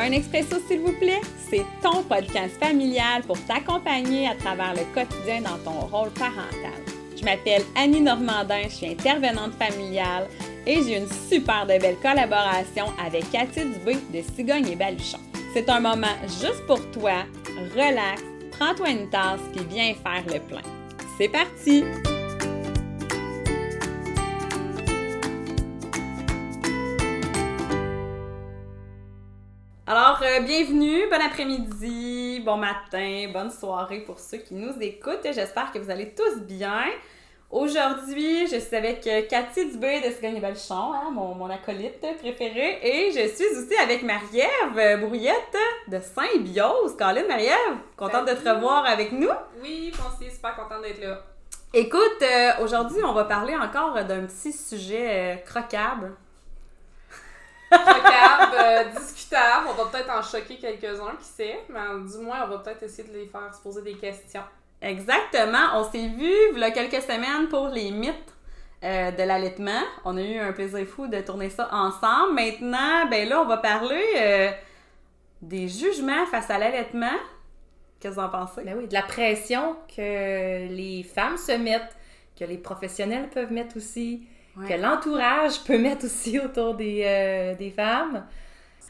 Un expresso, s'il vous plaît, c'est ton podcast familial pour t'accompagner à travers le quotidien dans ton rôle parental. Je m'appelle Annie Normandin, je suis intervenante familiale et j'ai une super de belle collaboration avec Cathy Dubé de Cigogne et Baluchon. C'est un moment juste pour toi, relax, prends-toi une tasse puis viens faire le plein. C'est parti! Alors, euh, bienvenue, bon après-midi, bon matin, bonne soirée pour ceux qui nous écoutent. J'espère que vous allez tous bien. Aujourd'hui, je suis avec euh, Cathy Dubé de Cigogne Belchon, hein, mon, mon, acolyte préféré, et je suis aussi avec Marie-Ève Brouillette de Saint-Biose. Caroline, Marie-Ève, contente de te revoir avec nous. Oui, moi aussi, super contente d'être là. Écoute, euh, aujourd'hui, on va parler encore d'un petit sujet euh, croquable. Croquable, euh, discutable. On va peut-être en choquer quelques-uns, qui sait, mais du moins, on va peut-être essayer de les faire se poser des questions. Exactement. On s'est vu il y a quelques semaines pour les mythes euh, de l'allaitement. On a eu un plaisir fou de tourner ça ensemble. Maintenant, ben là, on va parler euh, des jugements face à l'allaitement. Qu'est-ce que vous en pensez? Ben oui, de la pression que les femmes se mettent, que les professionnels peuvent mettre aussi, ouais. que l'entourage peut mettre aussi autour des, euh, des femmes.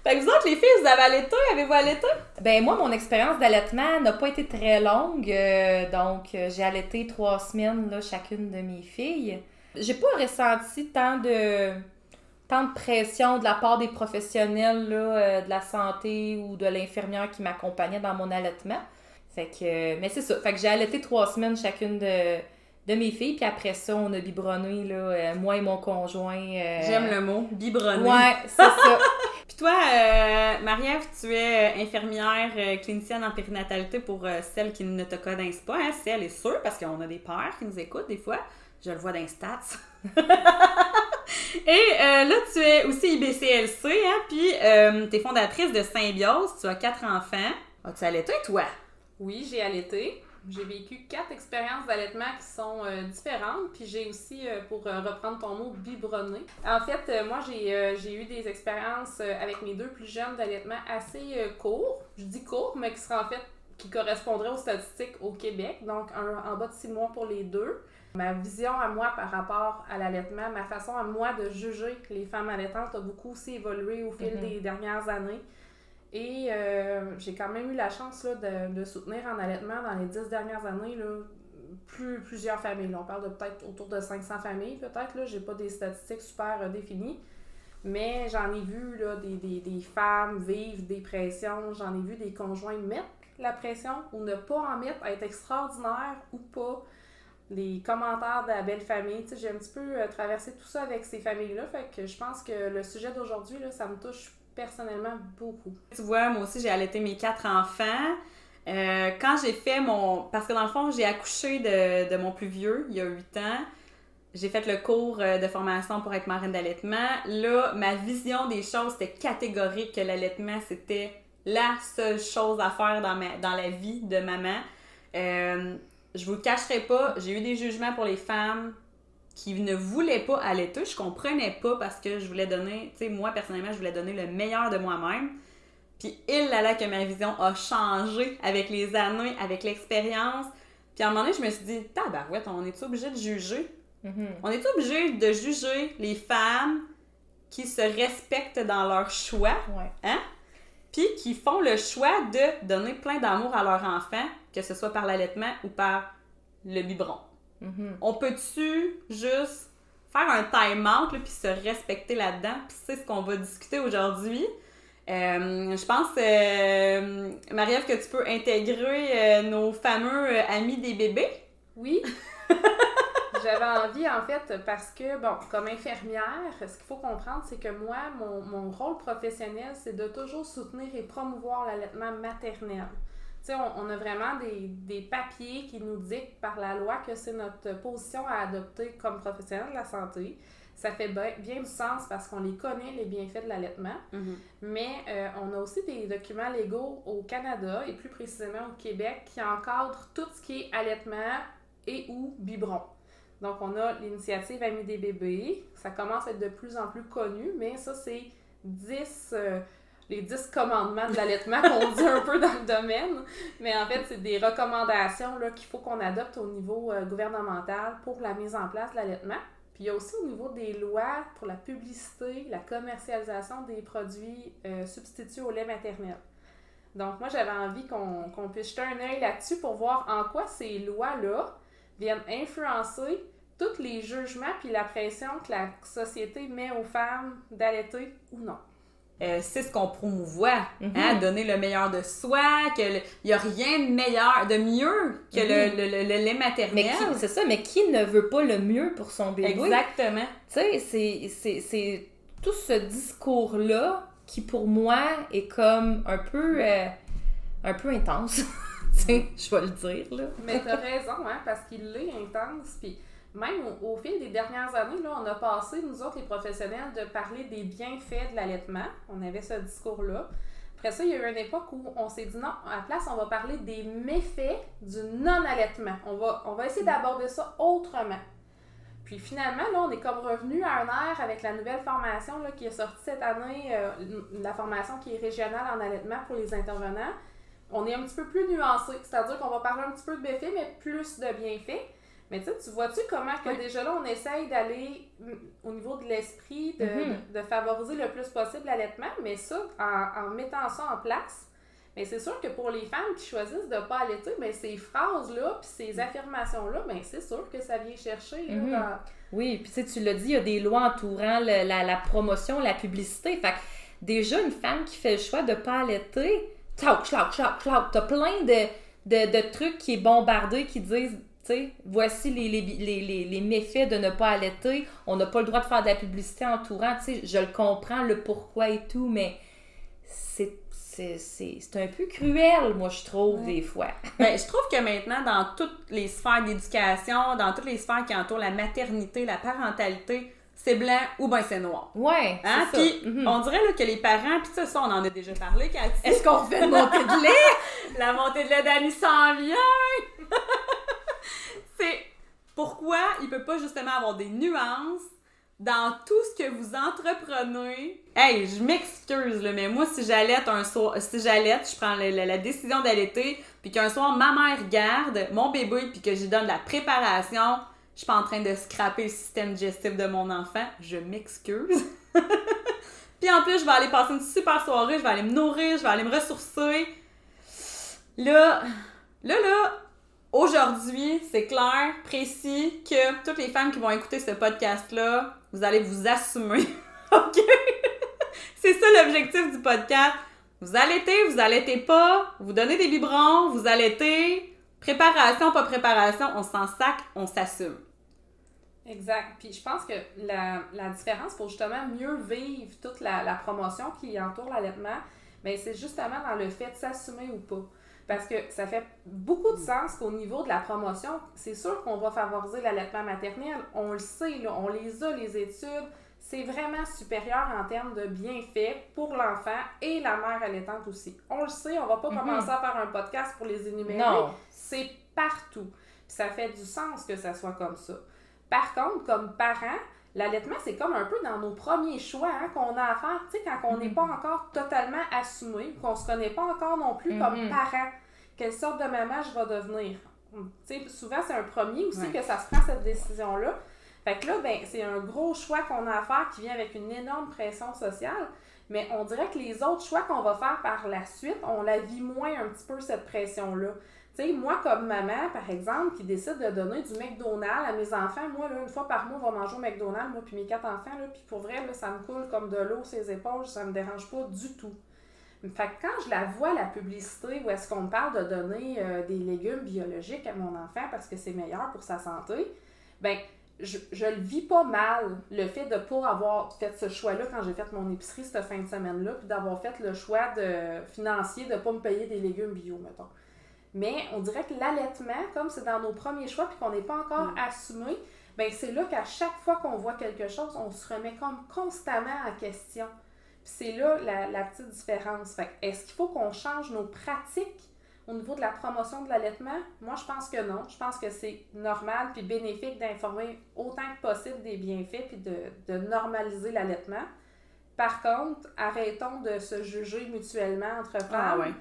Fait que vous autres, les filles, vous avez allaité? Avez-vous allaité? Ben moi, mon expérience d'allaitement n'a pas été très longue. Euh, donc, euh, j'ai allaité trois semaines, là, chacune de mes filles. J'ai pas ressenti tant de tant de pression de la part des professionnels là, euh, de la santé ou de l'infirmière qui m'accompagnait dans mon allaitement. Fait que, mais c'est ça. Fait que j'ai allaité trois semaines chacune de, de mes filles, puis après ça, on a biberonné, là, euh, moi et mon conjoint. Euh... J'aime le mot, biberonné. Ouais, c'est ça. puis toi, euh, Marie-Ève, tu es euh, infirmière clinicienne en périnatalité pour celles qui ne te connaissent pas, hein, celles et ceux, parce qu'on a des pères qui nous écoutent des fois. Je le vois dans les stats. et là, tu es aussi IBCLC, hein, puis tu es fondatrice de Symbiose, tu as quatre enfants. As-tu allaité, toi? Oui, j'ai allaité. J'ai vécu quatre expériences d'allaitement qui sont euh, différentes, puis j'ai aussi, euh, pour euh, reprendre ton mot, biberonné. En fait, moi, j'ai eu des expériences avec mes deux plus jeunes d'allaitement assez courts. Je dis courts, mais qui seraient en fait, qui correspondraient aux statistiques au Québec, donc un, en bas de six mois pour les deux. Ma vision à moi par rapport à l'allaitement, ma façon à moi de juger les femmes allaitantes a beaucoup aussi évolué au fil mm -hmm. des dernières années. Et euh, j'ai quand même eu la chance là, de, soutenir en allaitement dans les dix dernières années là, plus, plusieurs familles. Là, on parle de peut-être autour de 500 familles, peut-être. Je n'ai pas des statistiques super euh, définies. Mais j'en ai vu là, des, des, des, femmes vivre des pressions. J'en ai vu des conjoints mettre la pression ou ne pas en mettre, être extraordinaire ou pas. Les commentaires de la belle famille. J'ai un petit peu euh, traversé tout ça avec ces familles-là. Fait que je pense que le sujet d'aujourd'hui, ça me touche personnellement beaucoup. Tu vois, moi aussi, j'ai allaité mes quatre enfants. Euh, quand j'ai fait mon... Parce que dans le fond, j'ai accouché de, mon plus vieux il y a huit ans. J'ai fait le cours de formation pour être marraine d'allaitement. Là, ma vision des choses, c'était catégorique que l'allaitement, c'était la seule chose à faire dans, ma, dans la vie de maman. Euh, je vous cacherai pas, j'ai eu des jugements pour les femmes qui ne voulait pas allaiter. Je comprenais pas parce que je voulais donner, tu sais, moi personnellement, je voulais donner le meilleur de moi-même. Puis il là là que ma vision a changé avec les années, avec l'expérience. Puis à un moment donné, je me suis dit, tabarouette, on est obligé de juger? Mm -hmm. On est obligé de juger les femmes qui se respectent dans leur choix, ouais. hein? Puis qui font le choix de donner plein d'amour à leur enfant, que ce soit par l'allaitement ou par le biberon. Mm -hmm. On peut-tu juste faire un time-out puis se respecter là-dedans? Puis c'est ce qu'on va discuter aujourd'hui. Euh, je pense, euh, Marie-Ève, que tu peux intégrer euh, nos fameux euh, amis des bébés. Oui. J'avais envie, en fait, parce que, bon, comme infirmière, ce qu'il faut comprendre, c'est que moi, mon, mon rôle professionnel, c'est de toujours soutenir et promouvoir l'allaitement maternel. Sais, on, on, a vraiment des, des, papiers qui nous dictent par la loi que c'est notre position à adopter comme professionnel de la santé. Ça fait bien, bien du sens parce qu'on les connaît, les bienfaits de l'allaitement. Mm -hmm. Mais euh, on a aussi des documents légaux au Canada et plus précisément au Québec qui encadrent tout ce qui est allaitement et ou biberon. Donc, on a l'initiative Amis des bébés. Ça commence à être de plus en plus connu, mais ça, c'est 10... Euh, les 10 commandements de l'allaitement qu'on dit un peu dans le domaine. Mais en fait, c'est des recommandations qu'il faut qu'on adopte au niveau euh, gouvernemental pour la mise en place de l'allaitement. Puis il y a aussi au niveau des lois pour la publicité, la commercialisation des produits euh, substituts au lait maternel. Donc moi, j'avais envie qu'on puisse jeter un œil là-dessus pour voir en quoi ces lois-là viennent influencer tous les jugements puis la pression que la société met aux femmes d'allaiter ou non. Euh, c'est ce qu'on promouvoit, mhm. hein, donner le meilleur de soi, qu'il n'y a rien de meilleur, de mieux que le, mhm. le, lait maternel. c'est ça, mais qui ne veut pas le mieux pour son bébé? Exactement. Tu sais, c'est tout ce discours-là qui, pour moi, est comme un peu, euh, un peu intense. tu sais, je vais le dire, là. Mais t'as raison, hein, parce qu'il est intense, puis même au, fil des dernières années, là, on a passé, nous autres, les professionnels, de parler des bienfaits de l'allaitement. On avait ce discours-là. Après ça, il y a eu une époque où on s'est dit non, à la place, on va parler des méfaits du non-allaitement. On va, on va essayer d'aborder ça autrement. Puis finalement, là, on est comme revenu à un air avec la nouvelle formation là, qui est sortie cette année, euh, la formation qui est régionale en allaitement pour les intervenants. On est un petit peu plus nuancé, c'est-à-dire qu'on va parler un petit peu de méfaits, mais plus de bienfaits. Mais tu sais, tu vois-tu comment que déjà là, on essaye d'aller mm, au niveau de l'esprit, mm-hmm. de, favoriser le plus possible l'allaitement, mais ça, en, mettant ça en place, mais c'est sûr que pour les femmes qui choisissent de ne pas allaiter, mais ces phrases-là, puis ces mm. affirmations-là, ben c'est sûr que ça vient chercher. Mm-hmm. Oui, puis tu l'as dit, il y a des lois entourant la, la, promotion, la publicité. Fait que déjà, une femme qui fait le choix de ne pas allaiter, t'as plein de, de, de trucs qui est bombardé qui disent voici les, les, les, méfaits de ne pas allaiter. On n'a pas le droit de faire de la publicité entourant. je le comprends, le pourquoi et tout, mais c'est un peu cruel, moi, je trouve, des fois. Ben, je trouve que maintenant, dans toutes les sphères d'éducation, dans toutes les sphères qui entourent la maternité, la parentalité, c'est blanc ou ben c'est noir. Ouais. Hein? Puis mhm. on dirait là, que les parents, puis ça, ça, on en a déjà parlé, Est-ce qu'on fait une montée de lait? la montée de lait d'Annie s'en vient! pourquoi il peut pas justement avoir des nuances dans tout ce que vous entreprenez. Hey, je m'excuse, mais moi, si j'allaite un soir, si j'allaite, je prends la, décision d'allaiter, puis qu'un soir, ma mère garde mon bébé, puis que j'y donne la préparation, je suis pas en train de scraper le système digestif de mon enfant. Je m'excuse. puis en plus, je vais aller passer une super soirée, je vais aller me nourrir, je vais aller me ressourcer. Là, là, là, Aujourd'hui, c'est clair, précis, que toutes les femmes qui vont écouter ce podcast-là, vous allez vous assumer. OK? c'est ça l'objectif du podcast. Vous allaitez, vous allaitez pas, vous donnez des biberons, vous allaitez. Préparation, pas préparation, on s'en sac, on s'assume. Exact. Puis je pense que la, différence pour justement mieux vivre toute la, la promotion qui entoure l'allaitement, ben c'est justement dans le fait de s'assumer ou pas. Parce que ça fait beaucoup de sens qu'au niveau de la promotion, c'est sûr qu'on va favoriser l'allaitement maternel. On le sait, là, on les a, les études. C'est vraiment supérieur en termes de bienfaits pour l'enfant et la mère allaitante aussi. On le sait, on va pas mhm. commencer à faire un podcast pour les énumérer. Non. C'est partout. Puis ça fait du sens que ça soit comme ça. Par contre, comme parent, l'allaitement, c'est comme un peu dans nos premiers choix hein, qu'on a à faire, tu sais, quand on n'est mm. pas encore totalement assumé, qu'on se connaît pas encore non plus comme mm-hmm. Quelle sorte de maman je vais devenir? Souvent, c'est un premier aussi que ça se prend cette décision-là. Fait que là, ben, c'est un gros choix qu'on a à faire qui vient avec une énorme pression sociale. Mais on dirait que les autres choix qu'on va faire par la suite, on la vit moins un petit peu cette pression-là. Tu sais, moi, comme maman, par exemple, qui décide de donner du McDonald's à mes enfants, moi, là, une fois par mois, on va manger au McDonald's, moi, puis mes quatre enfants, là, puis pour vrai, là, ça me coule comme de l'eau ses épaules, ça me dérange pas du tout. Fait que quand je la vois, la publicité, où est-ce qu'on me parle de donner euh, des légumes biologiques à mon enfant parce que c'est meilleur pour sa santé, ben je, je le vis pas mal, le fait de ne pas avoir fait ce choix-là quand j'ai fait mon épicerie cette fin de semaine-là, puis d'avoir fait le choix de, financier de ne pas me payer des légumes bio, mettons. Mais on dirait que l'allaitement, comme c'est dans nos premiers choix puis qu'on n'est pas encore mm. assumé, ben c'est là qu'à chaque fois qu'on voit quelque chose, on se remet comme constamment en question. Puis c'est là la, petite différence. Fait est-ce qu'il faut qu'on change nos pratiques au niveau de la promotion de l'allaitement? Moi, je pense que non. Je pense que c'est normal puis bénéfique d'informer autant que possible des bienfaits puis de, de normaliser l'allaitement. Par contre, arrêtons de se juger mutuellement entre femmes. Ah ouais.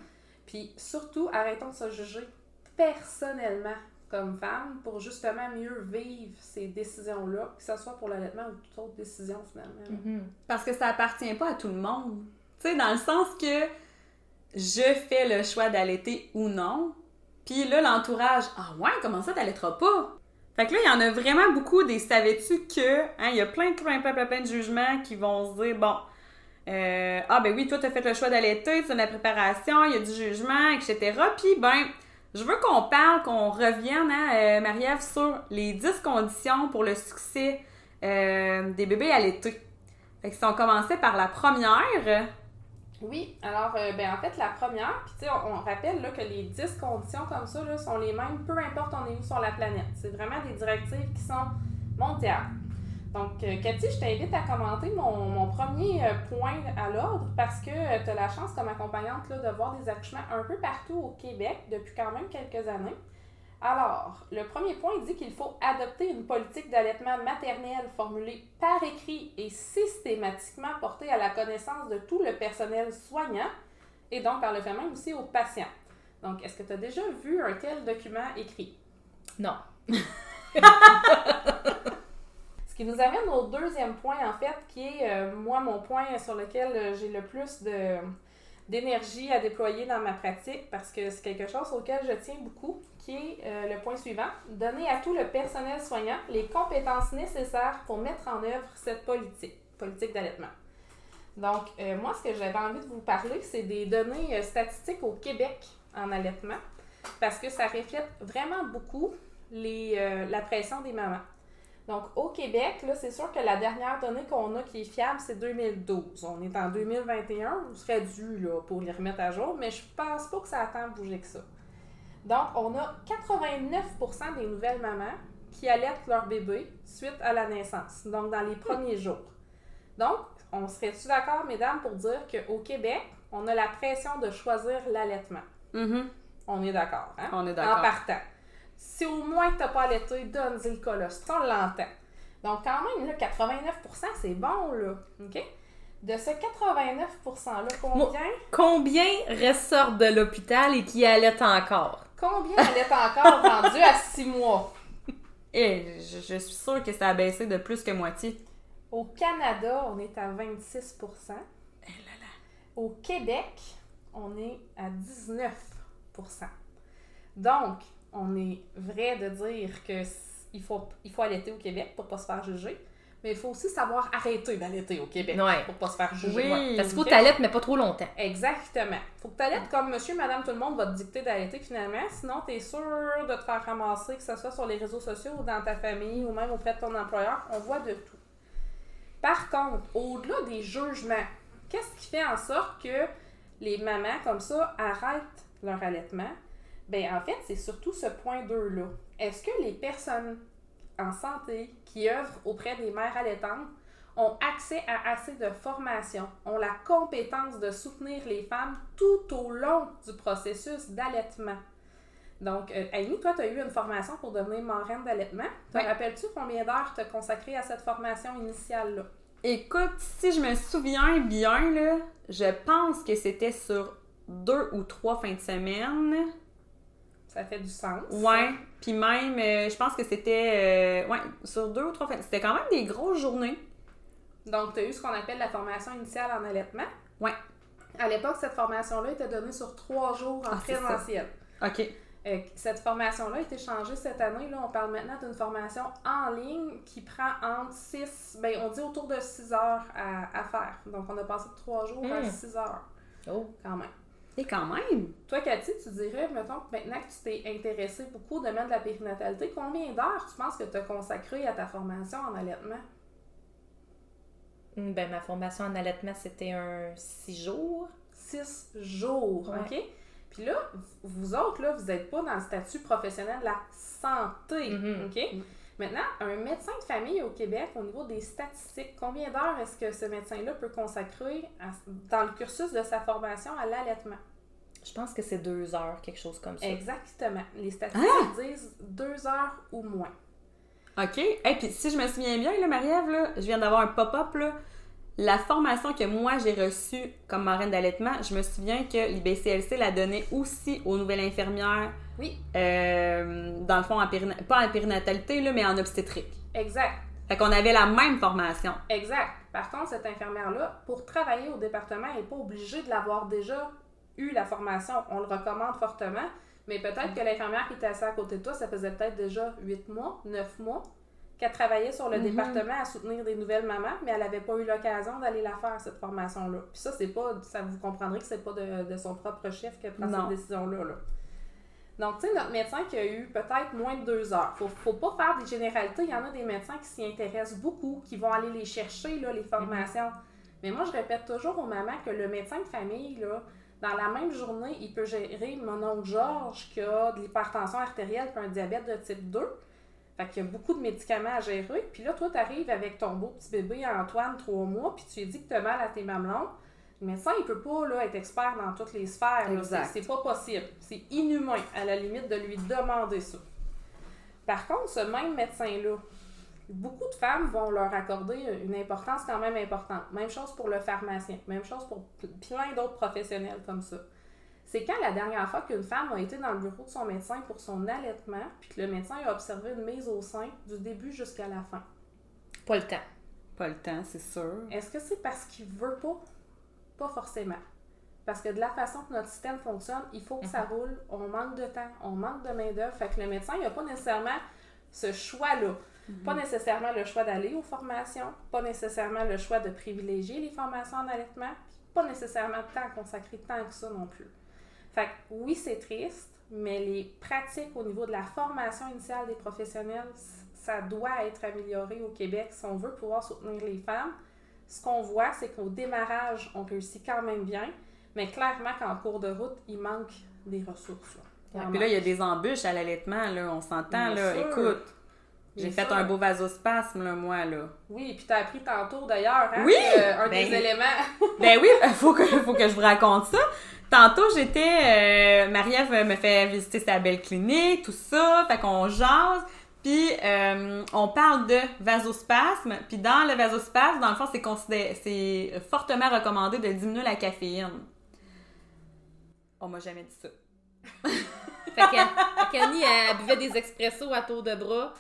Puis surtout, arrêtons de se juger personnellement comme femme pour justement mieux vivre ces décisions-là, que ce soit pour l'allaitement ou toute autre décision finalement. Mhm. Parce que ça appartient pas à tout le monde. Tu sais, dans le sens que je fais le choix d'allaiter ou non. Puis là, l'entourage, ah ouais, comment ça, t'allaiteras pas? Fait que là, il y en a vraiment beaucoup des savais-tu que, hein, il y a plein, plein, plein, plein, de jugements qui vont se dire, bon, euh, ah ben oui, toi, t'as fait le choix d'allaiter, tu as de la préparation, il y a du jugement, etc. Puis ben, je veux qu'on parle, qu'on revienne, hein, euh, Marie-Ève, sur les 10 conditions pour le succès euh, des bébés allaités. Fait que si on commençait par la première, Oui, alors, euh, ben, en fait, la première, puis tu sais, on, rappelle que les 10 conditions comme ça là, sont les mêmes, peu importe on est où sur la planète. C'est vraiment des directives qui sont mondiales. Donc, euh, Cathy, je t'invite à commenter mon, mon premier euh, point à l'ordre parce que tu as la chance, comme accompagnante, là, de voir des accouchements un peu partout au Québec depuis quand même quelques années. Alors, le premier point dit qu'il faut adopter une politique d'allaitement maternel formulée par écrit et systématiquement portée à la connaissance de tout le personnel soignant et donc par le fait même aussi aux patients. Donc, est-ce que tu as déjà vu un tel document écrit? Non. Qui nous amène au deuxième point, en fait, qui est, euh, moi, mon point sur lequel euh, j'ai le plus de d'énergie à déployer dans ma pratique parce que c'est quelque chose auquel je tiens beaucoup, qui est euh, le point suivant. Donner à tout le personnel soignant les compétences nécessaires pour mettre en œuvre cette politique, politique d'allaitement. Donc, moi, ce que j'avais envie de vous parler, c'est des données statistiques au Québec en allaitement parce que ça reflète vraiment beaucoup les, la pression des mamans. Donc, au Québec, là, c'est sûr que la dernière donnée qu'on a qui est fiable, c'est 2012. On est en 2021, on serait dû là, pour les remettre à jour, mais je pense pas que ça a tant bougé que ça. Donc, on a 89% des nouvelles mamans qui allaitent leur bébé suite à la naissance, donc dans les premiers jours. Donc, on serait-tu d'accord, mesdames, pour dire qu'au Québec, on a la pression de choisir l'allaitement? mhm, On est d'accord, hein? on est en d'accord. partant. Si au moins tu n'as pas allaité, donne-y le colostrum, on l'entend. Donc, quand même, là, 89%, c'est bon, là. OK? De ce 89%-là, combien, Combien ressortent de l'hôpital et qui allaitent encore? combien est encore vendue à 6 mois? Et je, je suis sûre que ça a baissé de plus que moitié. Au Canada, on est à 26 Eh là là. Au Québec, on est à 19% Donc, on est vrai de dire que il faut, il faut allaiter au Québec pour pas se faire juger, mais il faut aussi savoir arrêter d'allaiter au Québec Ouais. pour pas se faire juger. Oui. Ouais. Parce qu'il faut t'allaites, mais pas trop longtemps. Exactement. Faut que t'allaites comme monsieur, madame, tout le monde va te dicter d'allaiter finalement, sinon t'es sûr de te faire ramasser, que ce soit sur les réseaux sociaux ou dans ta famille ou même auprès de ton employeur. On voit de tout. Par contre, au-delà des jugements, qu'est-ce qui fait en sorte que les mamans comme ça arrêtent leur allaitement? Ben en fait, c'est surtout ce point 2-là. Est-ce que les personnes en santé qui œuvrent auprès des mères allaitantes ont accès à assez de formation, ont la compétence de soutenir les femmes tout au long du processus d'allaitement? Donc, euh, Amy, toi, tu as eu une formation pour devenir marraine d'allaitement. Te Oui. rappelles-tu combien d'heures tu as consacré à cette formation initiale-là? Écoute, si je me souviens bien, là, je pense que c'était sur deux ou trois fins de semaine. Ça fait du sens. Ouais. Puis même, euh, je pense que c'était. euh, ouais, sur deux ou trois fins. C'était quand même des grosses journées. Donc, tu as eu ce qu'on appelle la formation initiale en allaitement. Ouais. À l'époque, cette formation-là était donnée sur trois jours en Ah, présentiel. OK. Euh, cette formation-là a été changée cette année. Là, on parle maintenant d'une formation en ligne qui prend entre 6, ben, on dit autour de 6 heures à, à faire. Donc, on a passé de 3 jours à Hmm. 6 heures, Oh. quand même. Et quand même. Toi, Cathy, tu dirais, mettons, maintenant que tu t'es intéressée beaucoup au domaine de la périnatalité, combien d'heures tu penses que tu as consacré à ta formation en allaitement? Ben, ma formation en allaitement, c'était un six jours. 6 jours, Ouais. OK? Puis là, vous autres, là, vous n'êtes pas dans le statut professionnel de la santé, Mhm. OK? Maintenant, un médecin de famille au Québec, au niveau des statistiques, combien d'heures est-ce que ce médecin-là peut consacrer à- dans le cursus de sa formation à l'allaitement? Je pense que c'est deux heures, quelque chose comme ça. Exactement. Les statistiques Ah! disent deux heures ou moins. OK. Et puis si je me souviens bien, là, Marie-Ève, là, je viens d'avoir un pop-up, là. la formation que moi j'ai reçue comme marraine d'allaitement, je me souviens que l'IBCLC la donnait aussi aux nouvelles infirmières. Oui. Euh, dans le fond, en périna- pas en périnatalité, là, mais en obstétrique. Exact. Fait qu'on avait la même formation. Exact. Par contre, cette infirmière-là, pour travailler au département, elle n'est pas obligée de l'avoir déjà eu la formation. On le recommande fortement. Mais peut-être que l'infirmière qui était assise à côté de toi, ça faisait peut-être déjà 8 mois, 9 mois, qu'elle travaillait sur le Mhm. département à soutenir des nouvelles mamans, mais elle n'avait pas eu l'occasion d'aller la faire, cette formation-là. Puis ça, c'est pas, ça vous comprendrez que c'est pas de, de son propre chef qui prend cette décision-là. là. Donc, tu sais, notre médecin qui a eu peut-être moins de deux heures. Faut, faut pas faire des généralités. Il y en a des médecins qui s'y intéressent beaucoup, qui vont aller les chercher, là, les formations. Mais moi, je répète toujours aux mamans que le médecin de famille, là, dans la même journée, il peut gérer mon oncle Georges qui a de l'hypertension artérielle et un diabète de type 2. Fait qu'il y a beaucoup de médicaments à gérer. Puis là, toi, tu arrives avec ton beau petit bébé Antoine, trois mois, puis tu lui dis que tu as mal à tes mamelons. Le médecin, il peut pas là, être expert dans toutes les sphères. c'est pas possible. C'est inhumain, à la limite, de lui demander ça. Par contre, ce même médecin-là, beaucoup de femmes vont leur accorder une importance quand même importante. Même chose pour le pharmacien, même chose pour plein d'autres professionnels comme ça. C'est quand la dernière fois qu'une femme a été dans le bureau de son médecin pour son allaitement, puis que le médecin a observé une mise au sein du début jusqu'à la fin? Pas le temps. Pas le temps, c'est sûr. Est-ce que c'est parce qu'il veut pas? Pas forcément. Parce que de la façon que notre système fonctionne, il faut que ça roule. On manque de temps, on manque de main-d'œuvre. Fait que le médecin, il n'a pas nécessairement ce choix-là. Pas nécessairement le choix d'aller aux formations, pas nécessairement le choix de privilégier les formations en allaitement, pas nécessairement de temps consacré tant que ça non plus. Fait que oui, c'est triste, mais les pratiques au niveau de la formation initiale des professionnels, ça doit être amélioré au Québec si on veut pouvoir soutenir les femmes. Ce qu'on voit, c'est qu'au démarrage, on réussit quand même bien, mais clairement qu'en cours de route, il manque des ressources. là. En Puis là, il y a des embûches à l'allaitement, là, on s'entend, Bien là. sûr. Écoute, j'ai fait un beau vasospasme, là, moi, là. Oui, puis t'as appris tantôt d'ailleurs, hein, Oui! euh, un Ben- des éléments. Ben oui, faut que, faut que je vous raconte ça. Tantôt, j'étais... Euh, Marie-Ève me fait visiter sa belle clinique, tout ça, fait qu'on jase. Puis euh, on parle de vasospasme. Puis dans le vasospasme, dans le fond, c'est considéré, c'est fortement recommandé de diminuer la caféine. On m'a jamais dit ça. Fait que, qu'Annie, elle buvait des expressos à tour de bras,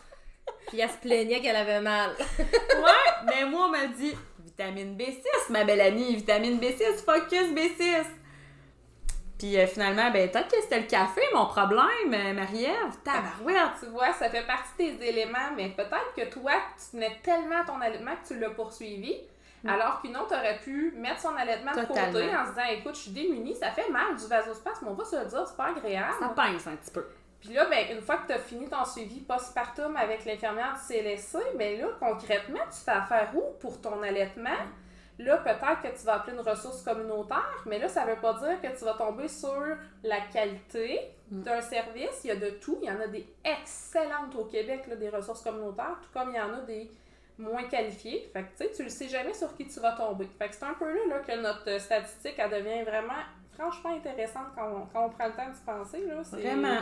puis elle se plaignait qu'elle avait mal. Ouais, mais moi, on m'a dit vitamine B6, ma belle amie, vitamine B6, focus B6. Puis euh, finalement, ben, peut-être que c'était le café, mon problème, euh, Marie-Ève. Tabarouette! Tu vois, ça fait partie des éléments, mais peut-être que toi, tu tenais tellement à ton allaitement que tu l'as poursuivi, alors qu'une autre aurait pu mettre son allaitement de côté en se disant Écoute, je suis démunie, ça fait mal du vasospasme, on va se le dire, c'est pas agréable. Ça pince un petit peu. Puis là, ben, une fois que tu as fini ton suivi postpartum avec l'infirmière du CLSC, ben là, concrètement, tu fais affaire où pour ton allaitement? Là, peut-être que tu vas appeler une ressource communautaire, mais là, ça veut pas dire que tu vas tomber sur la qualité d'un service. Il y a de tout. Il y en a des excellentes au Québec, là, des ressources communautaires, tout comme il y en a des moins qualifiées. Fait que, tu sais, tu le sais jamais sur qui tu vas tomber. Fait que c'est un peu là, là, que notre statistique, elle devient vraiment, franchement intéressante quand on, quand on prend le temps de se penser, là. Vraiment.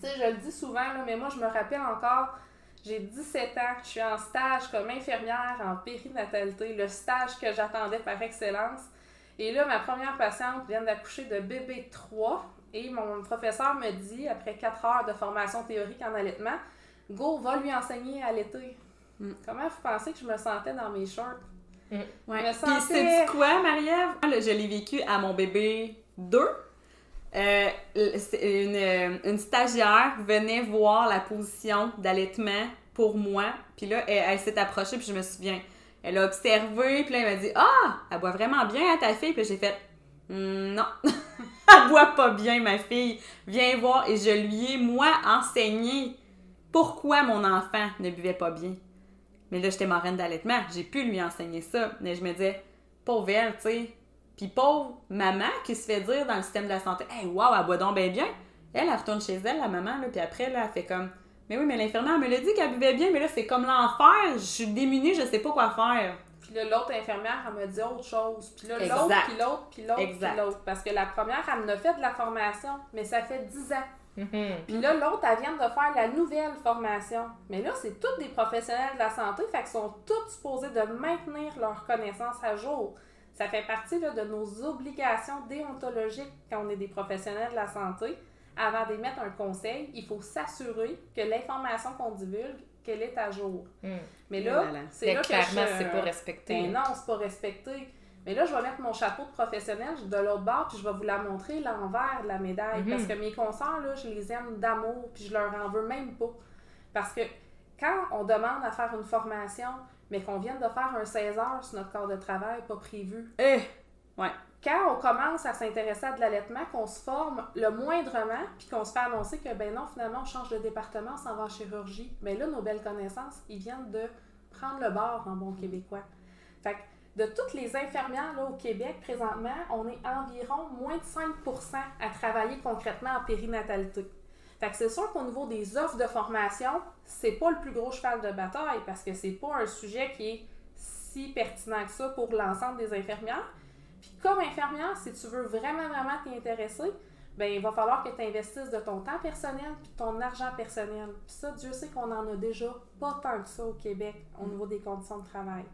Tu sais, je le dis souvent, là, mais moi, je me rappelle encore, j'ai 17 ans, je suis en stage comme infirmière en périnatalité, le stage que j'attendais par excellence. Et là, ma première patiente vient d'accoucher de bébé 3 et mon professeur me dit, après 4 heures de formation théorique en allaitement, Go, va lui enseigner à allaiter. Mm. Comment vous pensez que je me sentais dans mes shorts? Ouais. me Puis sentais- c'est quoi, Marie-Ève? Je l'ai vécu à mon bébé 2. Euh, euh, une stagiaire venait voir la position d'allaitement pour moi. Puis là, elle, s'est approchée, puis je me souviens. Elle a observé, puis là, elle m'a dit Ah, elle boit vraiment bien, hein, ta fille. Puis j'ai fait Hmm, Non, elle boit pas bien, ma fille. Viens voir. Et je lui ai, moi, enseigné pourquoi mon enfant ne buvait pas bien. Mais là, j'étais marraine d'allaitement. J'ai pu lui enseigner ça. Mais je me disais, pauvre tu sais. Puis pauvre maman qui se fait dire dans le système de la santé, hey, wow, elle boit donc bien bien. Elle, elle retourne chez elle, la maman, là, puis après, là, elle fait comme, mais oui, mais l'infirmière me l'a dit qu'elle buvait bien, mais là, c'est comme l'enfer. Je suis démunie, je sais pas quoi faire. Puis là, l'autre infirmière, elle m'a dit autre chose. Puis là, l'autre, puis l'autre, puis l'autre, puis Exact. l'autre. Parce que la première, elle me a fait de la formation, mais ça fait 10 ans. Mhm. Puis là, l'autre, elle vient de faire la nouvelle formation. Mais là, c'est tous des professionnels de la santé, fait qu'ils sont tous supposés de maintenir leurs connaissances à jour. Ça fait partie là, de nos obligations déontologiques quand on est des professionnels de la santé. Avant d'émettre un conseil, il faut s'assurer que l'information qu'on divulgue, qu'elle est à jour. Mhm. Mais là, Voilà. c'est Mais là que clairement, je... c'est pas respecté. Ben non, c'est pas respecté. Mais là, je vais mettre mon chapeau de professionnel de l'autre bord, puis je vais vous la montrer l'envers de la médaille. Mhm. Parce que mes consoeurs, là, je les aime d'amour, puis je leur en veux même pas. Parce que quand on demande à faire une formation, mais qu'on vient de faire un 16 heures sur notre corps de travail pas prévu, Eh! quand on commence à s'intéresser à de l'allaitement, qu'on se forme le moindrement, puis qu'on se fait annoncer que, ben non, finalement, on change de département, on s'en va en chirurgie. Mais là, nos belles connaissances, ils viennent de prendre le bord en bon québécois. Fait que de toutes les infirmières là, au Québec, présentement, on est environ moins de 5% à travailler concrètement en périnatalité. Fait que c'est sûr qu'au niveau des offres de formation, c'est pas le plus gros cheval de bataille parce que c'est pas un sujet qui est si pertinent que ça pour l'ensemble des infirmières. Puis comme infirmière, si tu veux vraiment, vraiment t'y intéresser, ben il va falloir que tu investisses de ton temps personnel puis de ton argent personnel. Puis ça, Dieu sait qu'on en a déjà pas tant que ça au Québec au niveau des conditions de travail.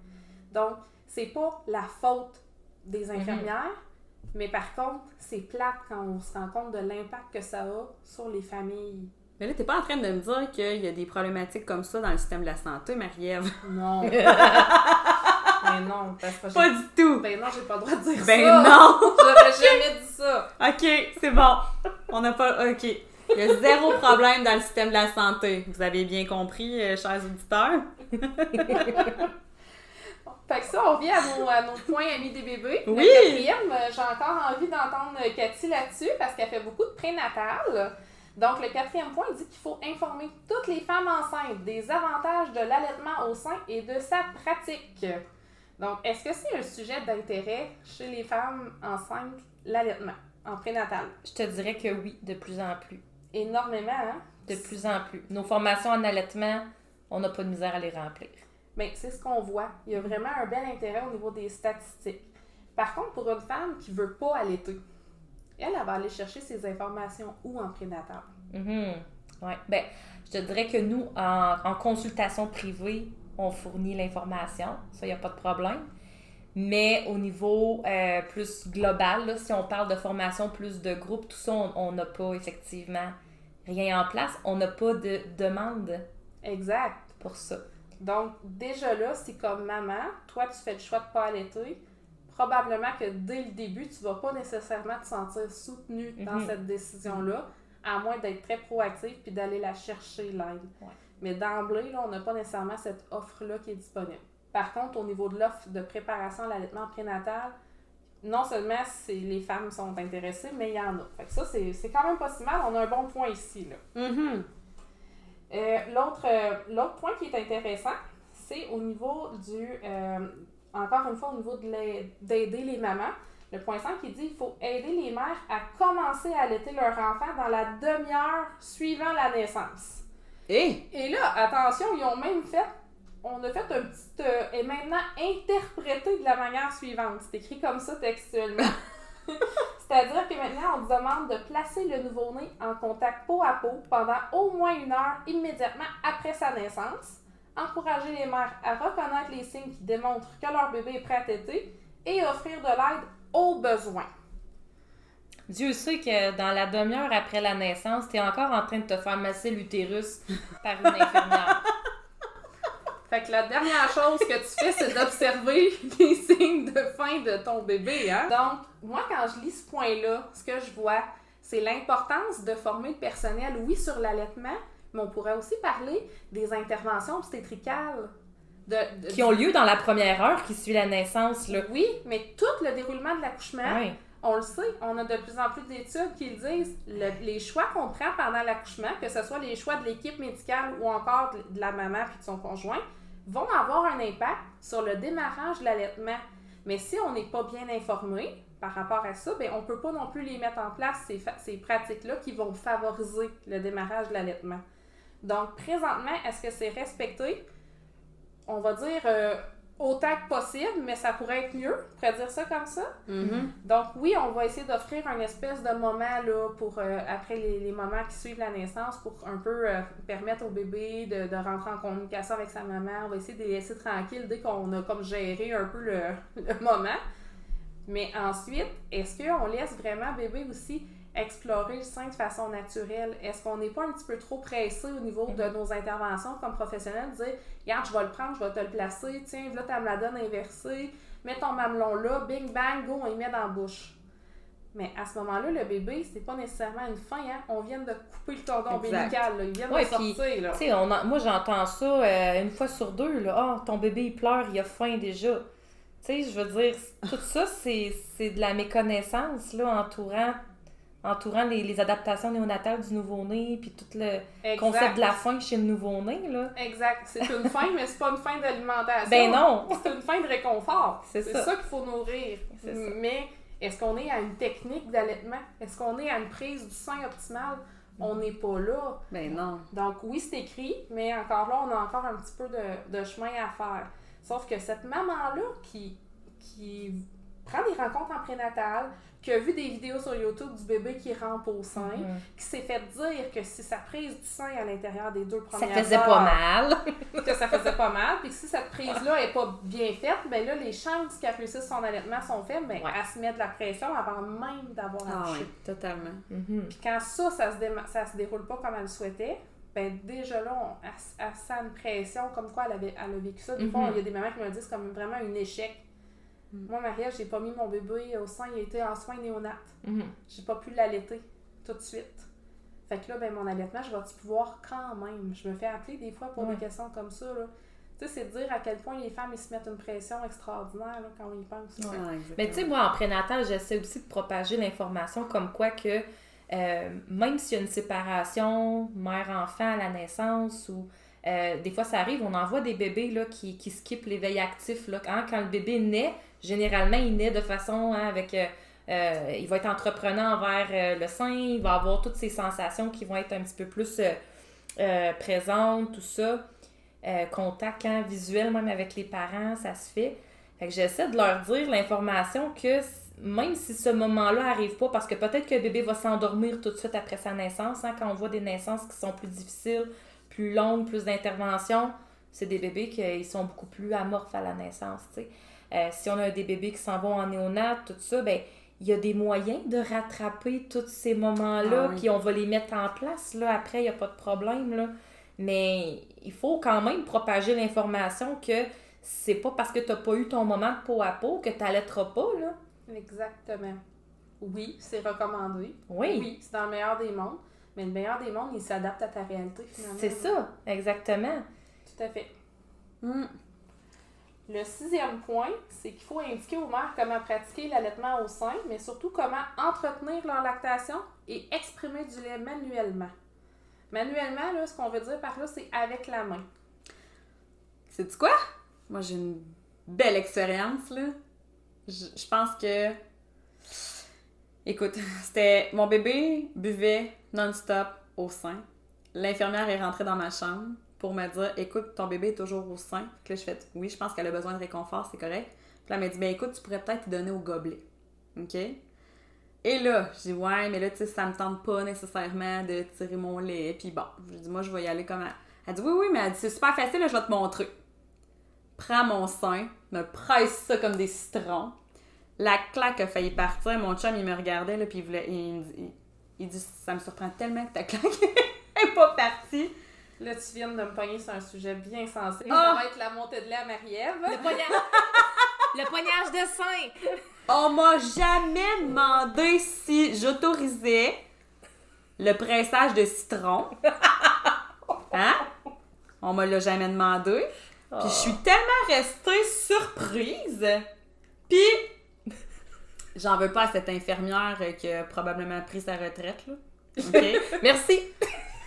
Donc, c'est pas la faute des infirmières, mais par contre, c'est plate quand on se rend compte de l'impact que ça a sur les familles. Mais là, t'es pas en train de me dire qu'il y a des problématiques comme ça dans le système de la santé, Marie-Ève? Non. ben non, parce que Pas du tout! Ben non, j'ai pas le droit de dire Ben ça. non! J'aurais jamais dit ça. Ok, c'est bon. On n'a pas. Ok. Il y a zéro problème dans le système de la santé. Vous avez bien compris, euh, chers auditeurs? Fait que ça, on vient à nos, à nos points amis des bébés. Oui. Le quatrième, euh, j'ai encore envie d'entendre Cathy là-dessus parce qu'elle fait beaucoup de prénatal. Donc, le quatrième point, il dit qu'il faut informer toutes les femmes enceintes des avantages de l'allaitement au sein et de sa pratique. Donc, est-ce que c'est un sujet d'intérêt chez les femmes enceintes, l'allaitement en prénatal? Je te dirais que oui, de plus en plus. Énormément, hein? De plus en plus. Nos formations en allaitement, on n'a pas de misère à les remplir. Mais c'est ce qu'on voit. Il y a vraiment un bel intérêt au niveau des statistiques. Par contre, pour une femme qui veut pas allaiter, elle, elle va aller chercher ses informations où en prénatal? Mhm. Ben, je te dirais que nous, en, en consultation privée, on fournit l'information. Ça, il n'y a pas de problème. Mais au niveau euh, plus global, là, si on parle de formation plus de groupe, tout ça, on- on n'a pas effectivement rien en place. On n'a pas de demande Exact. pour ça. Donc, déjà là, si comme maman, toi, tu fais le choix de pas allaiter, probablement que dès le début, tu vas pas nécessairement te sentir soutenue dans Mhm. cette décision-là, à moins d'être très proactive puis d'aller la chercher l'aide. Ouais. Mais d'emblée, là, on n'a pas nécessairement cette offre-là qui est disponible. Par contre, au niveau de l'offre de préparation à l'allaitement prénatal, non seulement c'est- les femmes sont intéressées, mais il y en a. Fait que ça, c'est c'est quand même pas si mal. On a un bon point ici. Là. Mhm. Euh, L'autre euh, l'autre point qui est intéressant, c'est au niveau du. euh, encore une fois, au niveau de d'aider les mamans. Le point 5 qui dit qu'il faut aider les mères à commencer à allaiter leur enfant dans la demi-heure suivant la naissance. Eh! Et là, attention, ils ont même fait. On a fait un petit. euh, et maintenant interprété de la manière suivante. C'est écrit comme ça textuellement. C'est-à-dire que maintenant, on te demande de placer le nouveau-né en contact peau à peau pendant au moins une heure immédiatement après sa naissance. Encourager les mères à reconnaître les signes qui démontrent que leur bébé est prêt à téter et offrir de l'aide au besoin. Dieu sait que dans la demi-heure après la naissance, tu es encore en train de te faire masser l'utérus par une infirmière. Fait que la dernière chose que tu fais, c'est d'observer les signes de fin de ton bébé, hein? Donc, moi, quand je lis ce point-là, ce que je vois, c'est l'importance de former le personnel, oui, sur l'allaitement, mais on pourrait aussi parler des interventions obstétricales. De, de- qui ont lieu dans la première heure qui suit la naissance. Là. Oui, mais tout le déroulement de l'accouchement, on le sait, on a de plus en plus d'études qui le disent, le- les choix qu'on prend pendant l'accouchement, que ce soit les choix de l'équipe médicale ou encore de, de la maman puis de son conjoint, vont avoir un impact sur le démarrage de l'allaitement. Mais si on n'est pas bien informé par rapport à ça, ben on ne peut pas non plus les mettre en place, ces, ces pratiques-là qui vont favoriser le démarrage de l'allaitement. Donc, présentement, est-ce que c'est respecté? On va dire, euh, autant que possible, mais ça pourrait être mieux, on pourrait dire ça comme ça. Mhm. Donc oui, on va essayer d'offrir un espèce de moment là pour euh, après les, les moments qui suivent la naissance pour un peu euh, permettre au bébé de, de rentrer en communication avec sa maman. On va essayer de les laisser tranquilles dès qu'on a comme géré un peu le, le moment. Mais ensuite, est-ce qu'on laisse vraiment bébé aussi explorer le sein de façon naturelle? Est-ce qu'on n'est pas un petit peu trop pressé au niveau de nos interventions comme professionnels? de Dire, regarde, je vais le prendre, je vais te le placer, tiens, là, tu me la donne inversée, mets ton mamelon là, bing bang, go, on y met dans la bouche. Mais à ce moment-là, le bébé, c'est pas nécessairement une fin, hein? On vient de couper le cordon ombilical, là. Il vient Ouais, de sortir, là. Tu sais, on en- moi j'entends ça euh, une fois sur deux, là. Ah, ton bébé il pleure, il a faim déjà. Tu sais, je veux dire, tout ça, c'est c'est de la méconnaissance, là, entourant, entourant les, les adaptations néonatales du nouveau-né, puis tout le Exact. concept de la faim chez le nouveau-né, là. Exact. C'est une faim, mais c'est pas une faim d'alimentation. Ben non! C'est une fin de réconfort. C'est ça. ça, qu'il faut nourrir. Mais est-ce qu'on est à une technique d'allaitement? Est-ce qu'on est à une prise du sein optimale? On n'est pas là. Ben non. Donc oui, c'est écrit, mais encore là, on a encore un petit peu de, de chemin à faire. Sauf que cette maman-là qui, qui prend des rencontres en prénatal, qui a vu des vidéos sur YouTube du bébé qui rampe au sein, Mhm. qui s'est fait dire que si sa prise du sein à l'intérieur des deux Ça premières faisait heures, pas mal. que ça faisait pas mal, puis que si cette prise-là est pas bien faite, ben là, les chances qu'elle réussisse son allaitement sont faibles, ben Ouais. elle se met de la pression avant même d'avoir Ah accouché. oui, totalement. Mhm. Puis quand ça, ça se, déma- ça se déroule pas comme elle le souhaitait, ben déjà là, on, elle, elle sent une pression comme quoi elle, avait, elle a vécu ça. Des fois, Mhm. il y a des mamans qui me disent comme vraiment un échec. Mhm. Moi, Maria, j'ai pas mis mon bébé au sein, il était en soins néonat. Mhm. J'ai pas pu l'allaiter tout de suite. Fait que là, ben, mon allaitement, je vais-tu pouvoir quand même? Je me fais appeler des fois pour Ouais. des questions comme ça. Là. Tu sais, c'est de dire à quel point les femmes, ils se mettent une pression extraordinaire là, quand on y pense. Ouais. Ah, exactement. Mais tu sais, moi, en prénatal, j'essaie aussi de propager l'information comme quoi que euh, même s'il y a une séparation mère-enfant à la naissance ou euh, des fois ça arrive, on envoie des bébés là, qui, qui skippent l'éveil actif. Là. Hein, quand le bébé naît, généralement, il naît de façon hein, avec... euh, euh, il va être entreprenant envers euh, le sein, il va avoir toutes ces sensations qui vont être un petit peu plus présentes, tout ça. Contact hein, visuel même avec les parents, ça se fait. Fait que j'essaie de leur dire l'information que même si ce moment-là arrive pas, parce que peut-être que le bébé va s'endormir tout de suite après sa naissance, hein, quand on voit des naissances qui sont plus difficiles, plus longues, plus d'interventions, c'est des bébés qui sont beaucoup plus amorphes à la naissance, tu sais. Euh, si on a des bébés qui s'en vont en néonat, tout ça, ben il y a des moyens de rattraper tous ces moments-là, Ah oui. puis on va les mettre en place, là, après, il n'y a pas de problème, là. Mais il faut quand même propager l'information que c'est pas parce que tu n'as pas eu ton moment de peau à peau que tu n'allaiteras pas, là. Exactement. Oui, c'est recommandé. Oui, Oui, c'est dans le meilleur des mondes. Mais le meilleur des mondes, il s'adapte à ta réalité finalement. c'est ça, exactement. Tout à fait. Hum. Le sixième point, c'est qu'il faut indiquer aux mères comment pratiquer l'allaitement au sein, mais surtout comment entretenir leur lactation et exprimer du lait manuellement. Manuellement, ce qu'on veut dire par là, c'est avec la main. Sais-tu quoi? Moi, j'ai une belle expérience, là. Je pense que... Écoute, c'était... Mon bébé buvait non-stop au sein. L'infirmière est rentrée dans ma chambre pour me dire « Écoute, ton bébé est toujours au sein. » Puis là, je fais « Oui, je pense qu'elle a besoin de réconfort, c'est correct. » Puis là, elle m'a dit « Ben écoute, tu pourrais peut-être lui donner au gobelet. » OK? Et là, j'ai dit « Ouais, mais là, tu sais, ça me tente pas nécessairement de tirer mon lait. » Puis bon, je dis « Moi, je vais y aller comme... Elle, elle dit « Oui, oui, mais elle dit, c'est super facile, je vais te montrer. » Prends mon sein, me presse ça comme des citrons. La claque a failli partir. Mon chum, il me regardait, là, puis il, voulait, il, il, il dit Ça me surprend tellement que ta claque est pas partie. Là, tu viens de me pogner sur un sujet bien sensible. Ah! Ça va être la montée de lait à Marie-Ève. Le poignage, le poignage de sein! On m'a jamais demandé si j'autorisais le pressage de citron. Hein? On me l'a jamais demandé. Puis je suis tellement restée surprise. Puis j'en veux pas à cette infirmière qui a probablement pris sa retraite. Là. OK? Merci!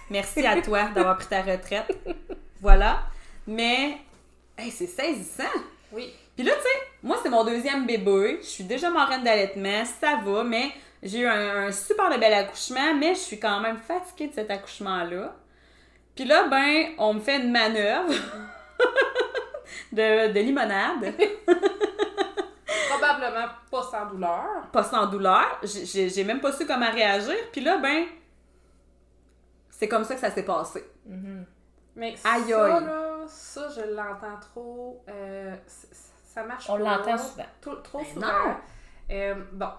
Merci à toi d'avoir pris ta retraite. Voilà. Mais hey, c'est saisissant. Oui. Puis là, tu sais, moi, c'est mon deuxième bébé. Je suis déjà marraine d'allaitement, ça va, mais j'ai eu un, un super de bel accouchement, mais je suis quand même fatiguée de cet accouchement-là. Puis là, ben, on me fait une manœuvre. de, de limonade. Probablement pas sans douleur. pas sans douleur. J'ai même pas su comment réagir. Puis là, ben, c'est comme ça que ça s'est passé. Mhm. Mais Aïe, ça, aïe. là, ça, je l'entends trop. euh, ça marche On pas. l'entend souvent. Trop, trop Ben souvent. non. Euh, bon,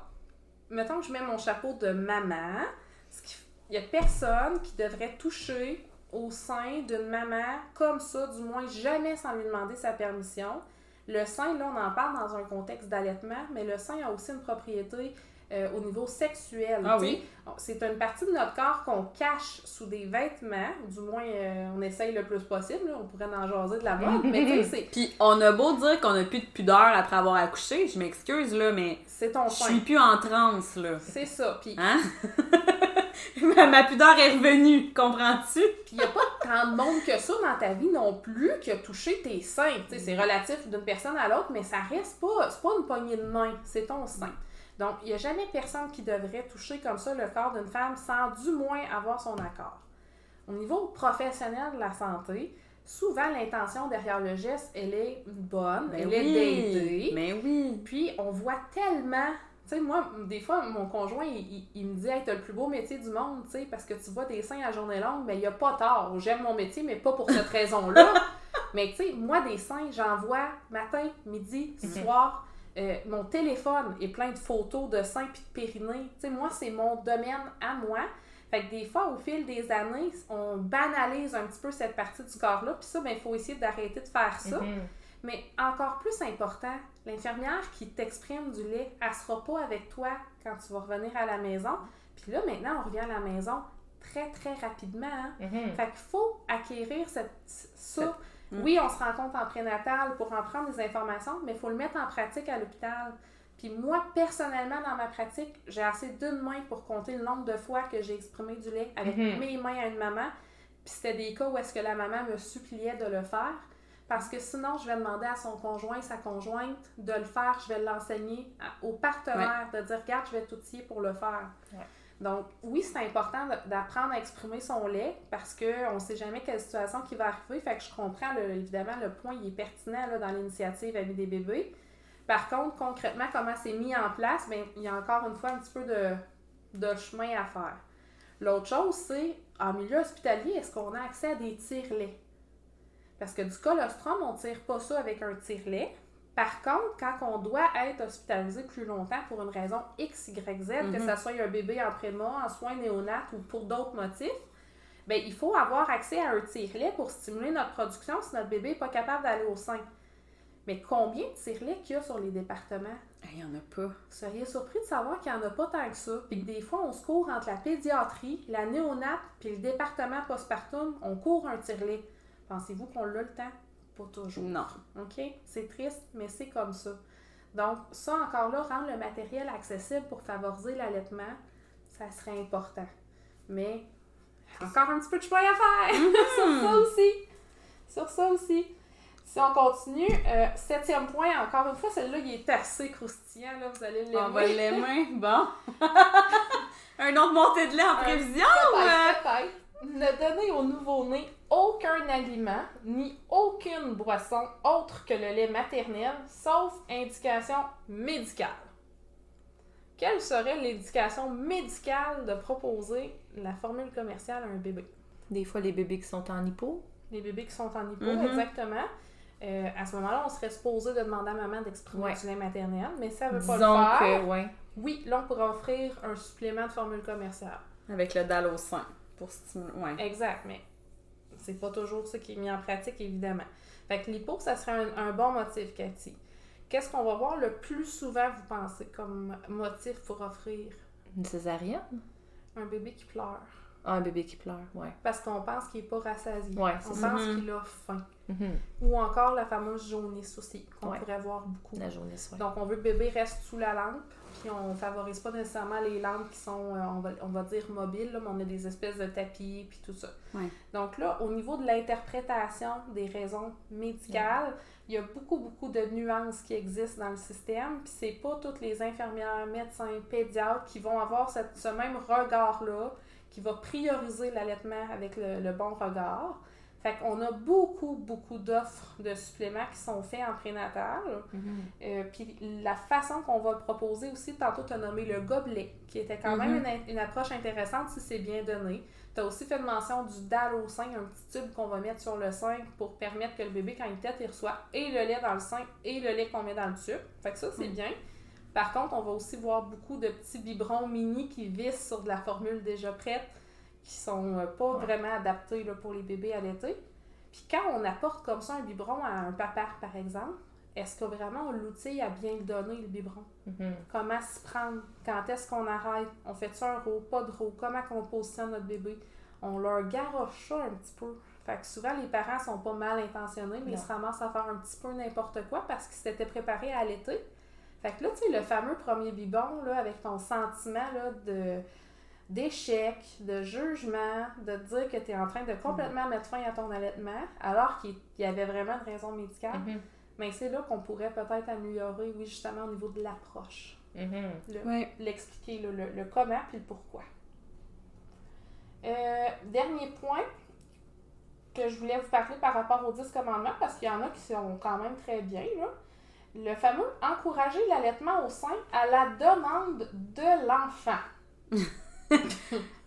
mettons que je mets mon chapeau de maman. ce qui- Il y a personne qui devrait toucher au sein d'une maman comme ça, du moins jamais sans lui demander sa permission. Le sein, là, on en parle dans un contexte d'allaitement, mais le sein a aussi une propriété euh, au niveau sexuel. Ah oui? C'est une partie de notre corps qu'on cache sous des vêtements, du moins euh, on essaye le plus possible, là. on pourrait en jaser de la mode, mais c'est- Puis on a beau dire qu'on a plus de pudeur après avoir accouché, je m'excuse là, mais c'est ton je suis plus en transe là. C'est ça. Puis Hein? ma, pudeur est revenue, comprends-tu? il n'y a pas tant de monde que ça dans ta vie non plus qui a touché tes seins. C'est relatif d'une personne à l'autre, mais ça reste pas, c'est pas une poignée de main, c'est ton sein. Donc, il n'y a jamais personne qui devrait toucher comme ça le corps d'une femme sans du moins avoir son accord. Au niveau professionnel de la santé, souvent l'intention derrière le geste, elle est bonne, elle est d'aider. Mais oui. Puis on voit tellement. Tu sais, moi, des fois, mon conjoint, il, il- il me dit Hey, t'as le plus beau métier du monde, tu sais, parce que tu vois des seins à journée longue, mais il n'y a pas tort. J'aime mon métier, mais pas pour cette raison-là. mais tu sais, moi, des seins, j'en vois matin, midi, soir. Euh, mon téléphone est plein de photos de seins puis de périnée. Moi, c'est mon domaine à moi. Fait que des fois, au fil des années, on banalise un petit peu cette partie du corps-là. Puis ça, ben, il faut essayer d'arrêter de faire ça. Mhm. Mais encore plus important, l'infirmière qui t'exprime du lait, elle sera pas avec toi quand tu vas revenir à la maison. Puis là, maintenant, on revient à la maison très, très rapidement. hein. Mhm. Fait qu'il faut acquérir cette, ça. Mm. Oui, on se rencontre en prénatal pour en prendre des informations, mais il faut le mettre en pratique à l'hôpital. Puis moi, personnellement, dans ma pratique, j'ai assez d'une main pour compter le nombre de fois que j'ai exprimé du lait avec Mhm. mes mains à une maman. Puis c'était des cas où est-ce que la maman me suppliait de le faire. Parce que sinon, je vais demander à son conjoint, sa conjointe, de le faire. Je vais l'enseigner au partenaire, de dire, regarde, je vais t'outiller pour le faire. Ouais. Donc, oui, c'est important d'apprendre à exprimer son lait parce qu'on ne sait jamais quelle situation qui va arriver. Fait que je comprends, évidemment, le point il est pertinent là, dans l'initiative Amis des bébés. Par contre, concrètement, comment c'est mis en place, ben, il y a encore une fois un petit peu de, de chemin à faire. L'autre chose, c'est, en milieu hospitalier, est-ce qu'on a accès à des tire-laits? Parce que du colostrum, on ne tire pas ça avec un tire-lait. Par contre, quand on doit être hospitalisé plus longtemps pour une raison X, Y, Z, que Mhm. ce soit un bébé en préma, en soins néonates ou pour d'autres motifs, ben, il faut avoir accès à un tire-lait pour stimuler notre production si notre bébé n'est pas capable d'aller au sein. Mais combien de tire-laits qu'il y a sur les départements? Il y en a pas. Vous seriez surpris de savoir qu'il n'y en a pas tant que ça. Puis que des fois, on se court entre la pédiatrie, la néonate, puis le département postpartum, on court un tire-lait. Pensez-vous qu'on a le temps? Toujours. Non. OK? C'est triste, mais c'est comme ça. Donc, ça encore là, rendre le matériel accessible pour favoriser l'allaitement, ça serait important. Mais encore un petit peu de chemin à faire sur ça aussi. Sur ça aussi. Si on continue, euh, septième point, encore une fois, celle-là, il est assez croustillant, là, vous allez On va l'aimer. l'aimer. Bon. Un autre montée de lait en prévision ou. euh? Peut-être, peut-être. Ne donner au nouveau-né aucun aliment ni aucune boisson autre que le lait maternel, sauf indication médicale. Quelle serait l'indication médicale de proposer la formule commerciale à un bébé? Des fois, les bébés qui sont en hypo. Les bébés qui sont en hypo, Mhm. exactement. Euh, à ce moment-là, on serait supposé de demander à maman d'exprimer Ouais. du lait maternel, mais ça veut pas le faire. que, ouais. Oui, là, on pourrait offrir un supplément de formule commerciale. Avec le dalle au sein. Pour stimuler. Ouais. Exact, mais c'est pas toujours ça qui est mis en pratique, évidemment. Fait que l'hypo, ça serait un, un bon motif, Cathy. Qu'est-ce qu'on va voir le plus souvent, vous pensez, comme motif pour offrir? Une césarienne? un bébé qui pleure? Ah, un bébé qui pleure, ouais. Parce qu'on pense qu'il n'est pas rassasié. Ouais, On ça. pense Mhm. qu'il a faim. Mhm. Ou encore la fameuse jaunisse aussi, qu'on Ouais. pourrait voir beaucoup. La jaunisse, ouais. Donc, on veut que le bébé reste sous la lampe, puis on favorise pas nécessairement les lampes qui sont, euh, on, va, on va dire, mobiles, là, mais on a des espèces de tapis, puis tout ça. Ouais. Donc là, au niveau de l'interprétation des raisons médicales, il y a beaucoup, beaucoup de nuances qui existent dans le système, puis c'est pas toutes les infirmières, médecins, pédiatres qui vont avoir cette- ce même regard-là, qui va prioriser l'allaitement avec le, le bon regard. Fait qu'on a beaucoup, beaucoup d'offres de suppléments qui sont faits en prénatal. Mhm. Euh, puis la façon qu'on va le proposer aussi, tantôt tu as nommé le gobelet, qui était quand même Mhm. une, une approche intéressante si c'est bien donné. Tu as aussi fait mention du dalle au sein, un petit tube qu'on va mettre sur le sein pour permettre que le bébé, quand il tète, il reçoit et le lait dans le sein et le lait qu'on met dans le tube. Fait que ça, c'est Mhm. bien. Par contre, on va aussi voir beaucoup de petits biberons mini qui vissent sur de la formule déjà prête, qui sont euh, pas Ouais. vraiment adaptés là, pour les bébés allaités. Puis quand on apporte comme ça un biberon à un papa, par exemple, est-ce que vraiment on l'outille à bien le donner, le biberon? Mhm. Comment s'y prendre? Quand est-ce qu'on arrête? On fait ça un row, pas de row? Comment qu'on positionne notre bébé? On leur garoche ça un petit peu. Fait que souvent, les parents sont pas mal intentionnés, mais ils se ramassent à faire un petit peu n'importe quoi parce qu'ils s'étaient préparés à allaiter. Fait que là, tu sais, le fameux premier biberon, là, avec ton sentiment, là, de d'échec, de jugement, de te dire que tu es en train de complètement mettre fin à ton allaitement, alors qu'il y avait vraiment une raison médicale, Mhm. mais c'est là qu'on pourrait peut-être améliorer, oui, justement, au niveau de l'approche. Mhm. Le- Ouais. L'expliquer, le, le- le comment puis le pourquoi. Euh, dernier point que je voulais vous parler par rapport aux 10 commandements, parce qu'il y en a qui sont quand même très bien, là. Le fameux encourager l'allaitement au sein à la demande de l'enfant.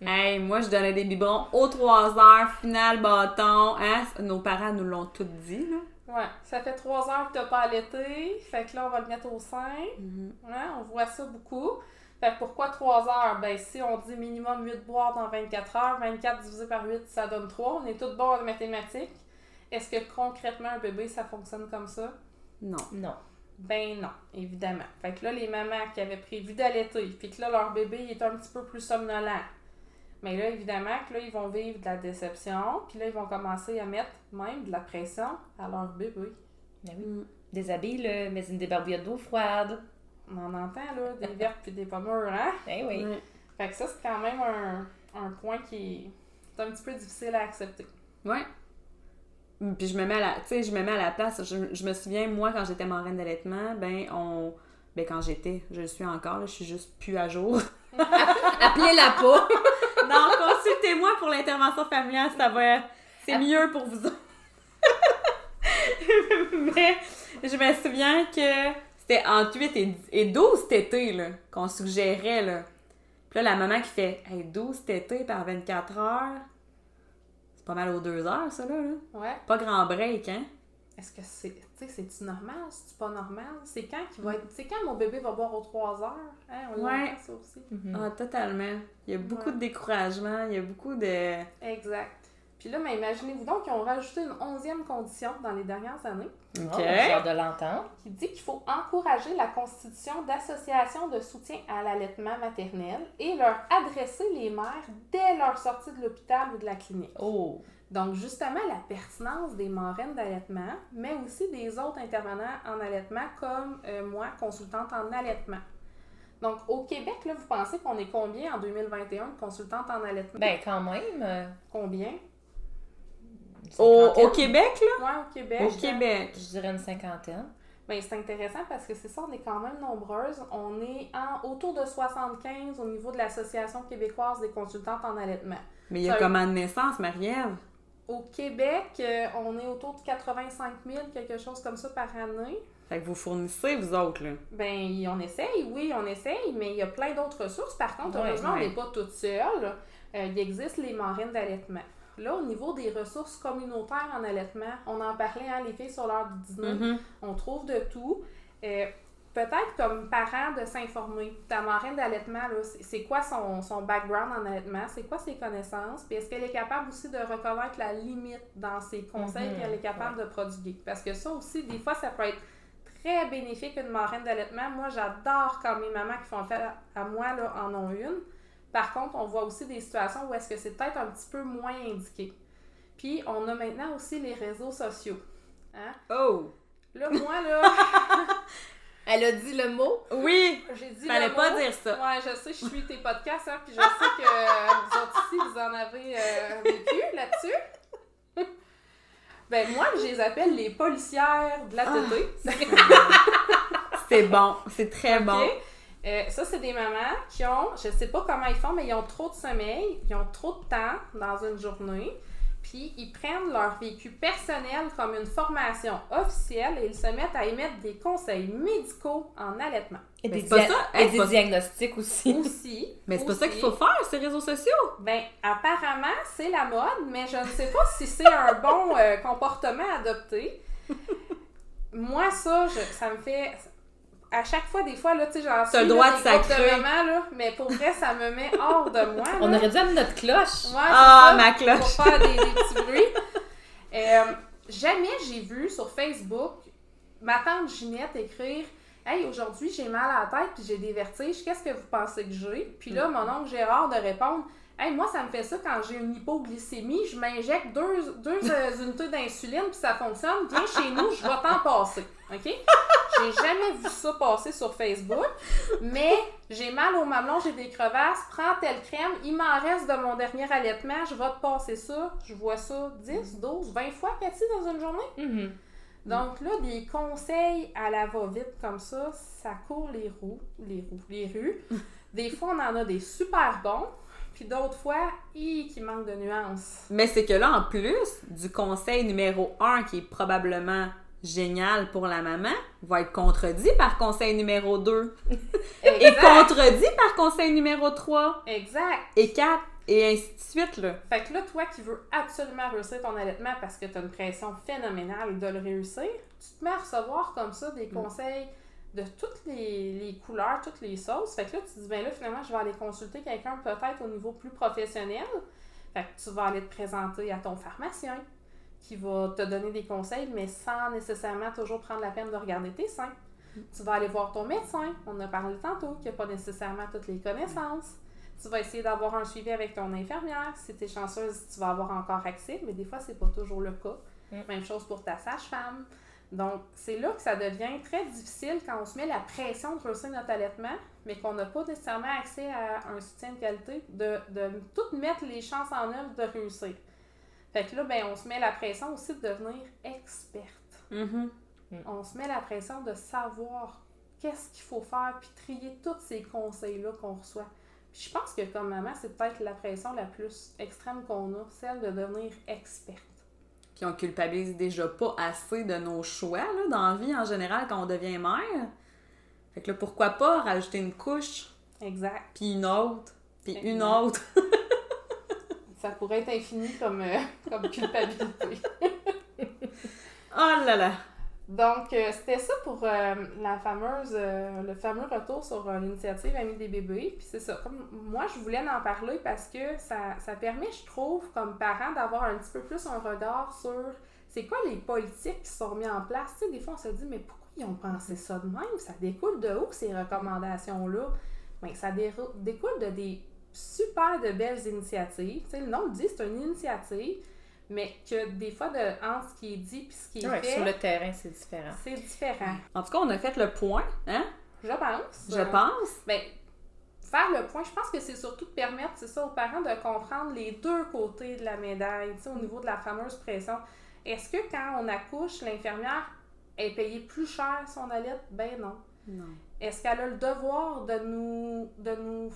Hey, moi, je donnais des biberons aux 3 heures, final bâton. Hein? Nos parents nous l'ont tout dit, là. Ouais, ça fait 3 heures que t'as pas allaité, fait que là, on va le mettre au sein. Hein, on voit ça beaucoup. Fait que pourquoi 3 heures? Ben, si on dit minimum 8 boires dans 24 heures, 24 divisé par 8, ça donne 3. On est tous bons en mathématiques. Est-ce que concrètement, un bébé, ça fonctionne comme ça? Non. Non. Ben non, évidemment. Fait que là, les mamans qui avaient prévu d'allaiter, puis que là, leur bébé il est un petit peu plus somnolent. Mais là, évidemment, que là, ils vont vivre de la déception, puis là, ils vont commencer à mettre même de la pression à leur bébé. Ben oui. Mm. Déshabille-le, mets une des barbouillettes d'eau froide. On en entend, là, des vertes puis des pommures, hein? Ben oui. Fait que ça, c'est quand même un, un point qui est un petit peu difficile à accepter. Ouais. Puis je me mets à la, je me mets à la place. Je, je me souviens, moi, quand j'étais marraine d'allaitement, ben, on. Ben, quand j'étais, je le suis encore, là, je suis juste plus à jour. Appelez-la pas. non, consultez-moi pour l'intervention familiale, ça va. C'est mieux pour vous autres. Mais je me souviens que c'était entre 8 et, et 12 cet été, là, qu'on suggérait, là. Puis là, la maman qui fait hey, 12 cet été par 24 heures, pas mal aux 2 heures, ça, là. là. Ouais. Pas grand break, hein? Est-ce que c'est. Tu sais, c'est-tu normal? C'est-tu pas normal? C'est quand qu'il va être. C'est quand mon bébé va boire aux 3 heures? Hein? On Ouais. ça aussi. Mhm. Ah, totalement. Il y a beaucoup Ouais. de découragement, il y a beaucoup de. Exact. Puis là, mais imaginez-vous donc qu'ils ont rajouté une onzième condition dans les dernières années Ok. de l'entendre. qui dit qu'il faut encourager la constitution d'associations de soutien à l'allaitement maternel et leur adresser les mères dès leur sortie de l'hôpital ou de la clinique. Oh. Donc, justement, la pertinence des marraines d'allaitement, mais aussi des autres intervenants en allaitement, comme euh, moi, consultante en allaitement. Donc, au Québec, là, vous pensez qu'on est combien en 2021 de consultantes en allaitement? Ben, quand même. combien? Au, au Québec, là? Ouais, au Québec. Au Québec. Je dirais une cinquantaine. Ben, c'est intéressant parce que c'est ça, on est quand même nombreuses. On est en, autour de 75 au niveau de l'Association québécoise des consultantes en allaitement. Mais il y a Ça- comment de naissance, Marie-Ève? Au Québec, euh, on est autour de 85 000, quelque chose comme ça par année. Fait que vous fournissez, vous autres, là. Ben, on essaye, oui, on essaye, mais il y a plein d'autres ressources. Par contre, Ouais, heureusement, on n'est pas toutes seules. Euh, il existe les marraines d'allaitement. Là, au niveau des ressources communautaires en allaitement, on en parlait, hein, les filles sur l'heure du dîner. Mhm. On trouve de tout. Euh, Peut-être comme parent de s'informer. Ta marraine d'allaitement, c'est quoi son, son background en allaitement? C'est quoi ses connaissances? Puis est-ce qu'elle est capable aussi de reconnaître la limite dans ses conseils Mhm, qu'elle est capable de prodiguer? Parce que ça aussi, des fois, ça peut être très bénéfique une marraine d'allaitement. Moi, j'adore quand mes mamans qui font affaire à moi là, en ont une. Par contre, on voit aussi des situations où est-ce que c'est peut-être un petit peu moins indiqué. Puis, on a maintenant aussi les réseaux sociaux. Hein? Oh! Là, moi, là, Elle a dit le mot? Oui! j'ai dit Fallait le pas mot. dire ça. Ouais, je sais, je suis tes podcasts, hein, puis je sais que euh, vous autres ici, vous en avez euh, vécu là-dessus. ben, moi, je les appelle les policières de la tétée. C'est bon, c'est très bon. Euh, ça, c'est des mamans qui ont, je sais pas comment ils font, mais ils ont trop de sommeil, ils ont trop de temps dans une journée. puis ils prennent leur vécu personnel comme une formation officielle et ils se mettent à émettre des conseils médicaux en allaitement. Et des, dia- ça. et pas- diagnostics aussi. Aussi. Mais c'est pas ça qu'il faut faire, ces réseaux sociaux. Ben, apparemment, c'est la mode, mais je ne sais pas si c'est un bon euh, comportement à adopter. Moi, ça, je- ça me fait. À chaque fois, des fois, là, tu sais, j'en suis le droit là, de sacrer. là, mais pour vrai, ça me met hors de moi. On aurait dû amener notre cloche. Ouais, c'est Ah, ça, ma Pour cloche. faire des, des petits bruits. Euh, jamais j'ai vu sur Facebook ma tante Ginette écrire Hey, aujourd'hui, j'ai mal à la tête puis j'ai des vertiges. Qu'est-ce que vous pensez que j'ai? Puis là, mon oncle Gérard de répondre Hey, moi, ça me fait ça quand j'ai une hypoglycémie. Je m'injecte deux, deux euh, unités d'insuline puis ça fonctionne. Viens chez nous, je vais t'en passer. OK? J'ai jamais vu ça passer sur Facebook. Mais j'ai mal au mamelon, j'ai des crevasses. Prends telle crème. Il m'en reste de mon dernier allaitement. Je vais te passer ça. Je vois ça 10, 12, 20 fois, Cathy, dans une journée. Mhm. Donc là, des conseils à la va-vite comme ça, ça court les roues, les roues, les rues. Des fois, on en a des super bons, puis d'autres fois, hi, qui manquent de nuances. Mais c'est que là, en plus du conseil numéro 1, qui est probablement génial pour la maman, va être contredit par conseil numéro 2. Et contredit par conseil numéro 3 Exact. et 4, et ainsi de suite, là. Fait que là, toi qui veux absolument réussir ton allaitement parce que tu as une pression phénoménale de le réussir, tu te mets à recevoir comme ça des conseils de toutes les, les couleurs, toutes les sauces. Fait que là, tu te dis, ben là, finalement, je vais aller consulter quelqu'un peut-être au niveau plus professionnel. Fait que tu vas aller te présenter à ton pharmacien qui va te donner des conseils, mais sans nécessairement toujours prendre la peine de regarder tes seins. Tu vas aller voir ton médecin, on en a parlé tantôt, qui n'a pas nécessairement toutes les connaissances. Tu vas essayer d'avoir un suivi avec ton infirmière. Si tu es chanceuse, tu vas avoir encore accès, mais des fois, c'est pas toujours le cas. Mm. Même chose pour ta sage-femme. Donc, c'est là que ça devient très difficile quand on se met la pression de réussir notre allaitement, mais qu'on n'a pas nécessairement accès à un soutien de qualité, de, de tout mettre les chances en œuvre de réussir. Fait que là, ben, on se met la pression aussi de devenir experte. Mhm. On se met la pression de savoir qu'est-ce qu'il faut faire, puis trier tous ces conseils-là qu'on reçoit. Puis je pense que comme maman, c'est peut-être la pression la plus extrême qu'on a, celle de devenir experte. Puis on culpabilise déjà pas assez de nos choix, là, dans la vie en général, quand on devient mère. Fait que là, pourquoi pas rajouter une couche, Exact. puis une autre, puis une autre. Ça pourrait être infini comme, euh, comme culpabilité. Oh là là! Donc, euh, c'était ça pour euh, la fameuse, le fameux retour sur l'initiative Amis des bébés. Puis c'est ça, comme moi, je voulais en parler parce que ça, ça permet, je trouve, comme parents, d'avoir un petit peu plus un regard sur c'est quoi les politiques qui sont mises en place. Tu sais, des fois, on se dit, mais pourquoi ils ont pensé ça de même? Ça découle de où, ces recommandations-là? Bien, ça découle de des super de belles initiatives. Tu sais, le nom le dit, c'est une initiative, mais que des fois, de, entre ce qui est dit et ce qui est Ouais, fait, sur le terrain, c'est différent. c'est différent. En tout cas, on a fait le point, hein? Je pense. Je Euh, pense. Ben, faire le point, je pense que c'est surtout de permettre, c'est ça, aux parents de comprendre les deux côtés de la médaille, tu sais, au niveau de la fameuse pression. Est-ce que quand on accouche, l'infirmière est payée plus cher son allait? Ben non. Non. Est-ce qu'elle a le devoir de nous, de nous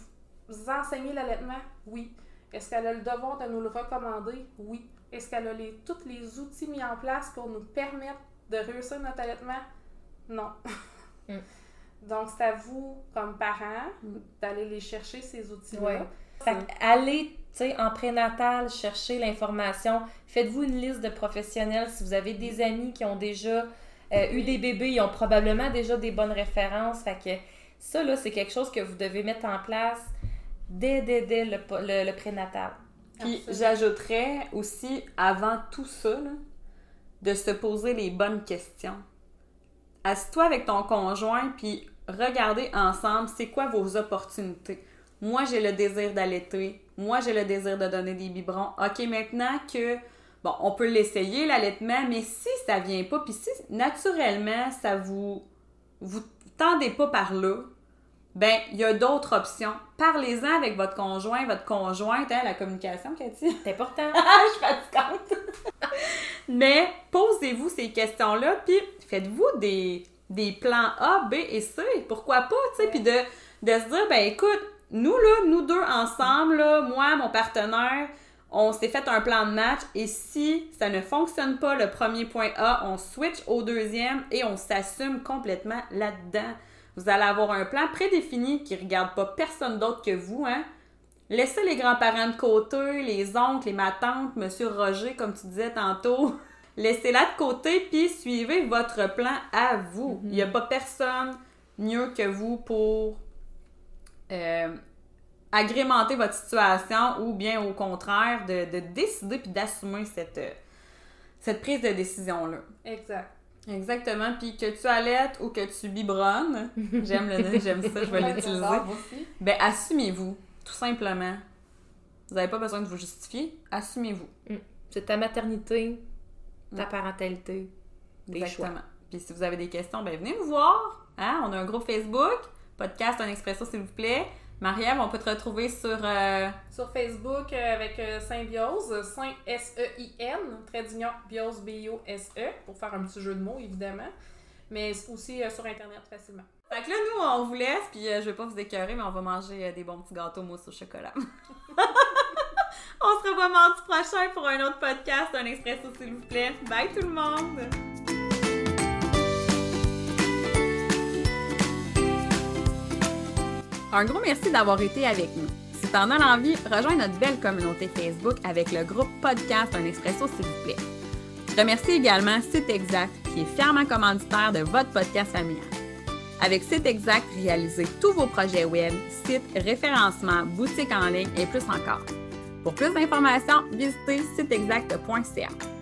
enseigner l'allaitement? Oui. Est-ce qu'elle a le devoir de nous le recommander? Oui. Est-ce qu'elle a les, tous les outils mis en place pour nous permettre de réussir notre allaitement? Non. Mm. Donc, c'est à vous, comme parents, d'aller les chercher, ces outils-là. Ouais. Fait allez, tu sais, en prénatal, chercher l'information. Faites-vous une liste de professionnels. Si vous avez des amis qui ont déjà euh, eu des bébés, ils ont probablement déjà des bonnes références. Fait que ça, là, c'est quelque chose que vous devez mettre en place dès, dès, dès le, le, le prénatal. Puis j'ajouterais aussi, avant tout ça, là, de se poser les bonnes questions. Assis-toi avec ton conjoint, puis regardez ensemble c'est quoi vos opportunités? Moi, j'ai le désir d'allaiter. Moi, j'ai le désir de donner des biberons. OK, maintenant que, bon, on peut l'essayer, l'allaitement, mais si ça vient pas, puis si naturellement, ça vous, vous tendez pas par là, ben, il y a d'autres options. Parlez-en avec votre conjoint, votre conjointe, hein, la communication, Cathy. C'est important. Ah, je suis fatigante. Mais posez-vous ces questions-là, puis faites-vous des, des plans A, B et C. Pourquoi pas, tu sais, puis de, de se dire, ben écoute, nous, là, nous deux ensemble, là, moi, mon partenaire, on s'est fait un plan de match et si ça ne fonctionne pas le premier point A, on switch au deuxième et on s'assume complètement là-dedans. Vous allez avoir un plan prédéfini qui ne regarde pas personne d'autre que vous, hein. Laissez les grands-parents de côté, les oncles, les ma tante, Monsieur Roger, comme tu disais tantôt. Laissez-la de côté, puis suivez votre plan à vous. Il n'y a pas personne mieux que vous pour euh, agrémenter votre situation ou bien au contraire de, de décider puis d'assumer cette, euh, cette prise de décision-là. Exact. Exactement. Puis que tu allaites ou que tu biberonnes, j'aime le j'aime ça, je vais l'utiliser. Ben, assumez-vous, tout simplement. Vous n'avez pas besoin de vous justifier, assumez-vous. C'est ta maternité, ta parentalité, choix. Exactement. Puis si vous avez des questions, ben venez nous voir. Hein? On a un groupe Facebook, podcast Un Expresso, s'il vous plaît. Marie-Ève, on peut te retrouver sur. euh, Sur Facebook euh, avec euh, Symbiose, Saint S-E-I-N, trait d'union Biose B-I-O-S-E, E, pour faire un petit jeu de mots évidemment, mais aussi sur Internet facilement. Fait que là, nous, on vous laisse, puis je vais pas vous écœurer, mais on va manger des bons petits gâteaux mousse au chocolat. on se revoit mardi prochain pour un autre podcast, un expresso, s'il vous plaît. Bye tout le monde! Un gros merci d'avoir été avec nous. Si t'en as l'envie, rejoins notre belle communauté Facebook avec le groupe Podcast Un Expresso, s'il vous plaît. Je remercie également Site Exact, qui est fièrement commanditaire de votre podcast familial. Avec Site Exact, réalisez tous vos projets web, sites, référencement, boutiques en ligne et plus encore. Pour plus d'informations, visitez siteexact.ca.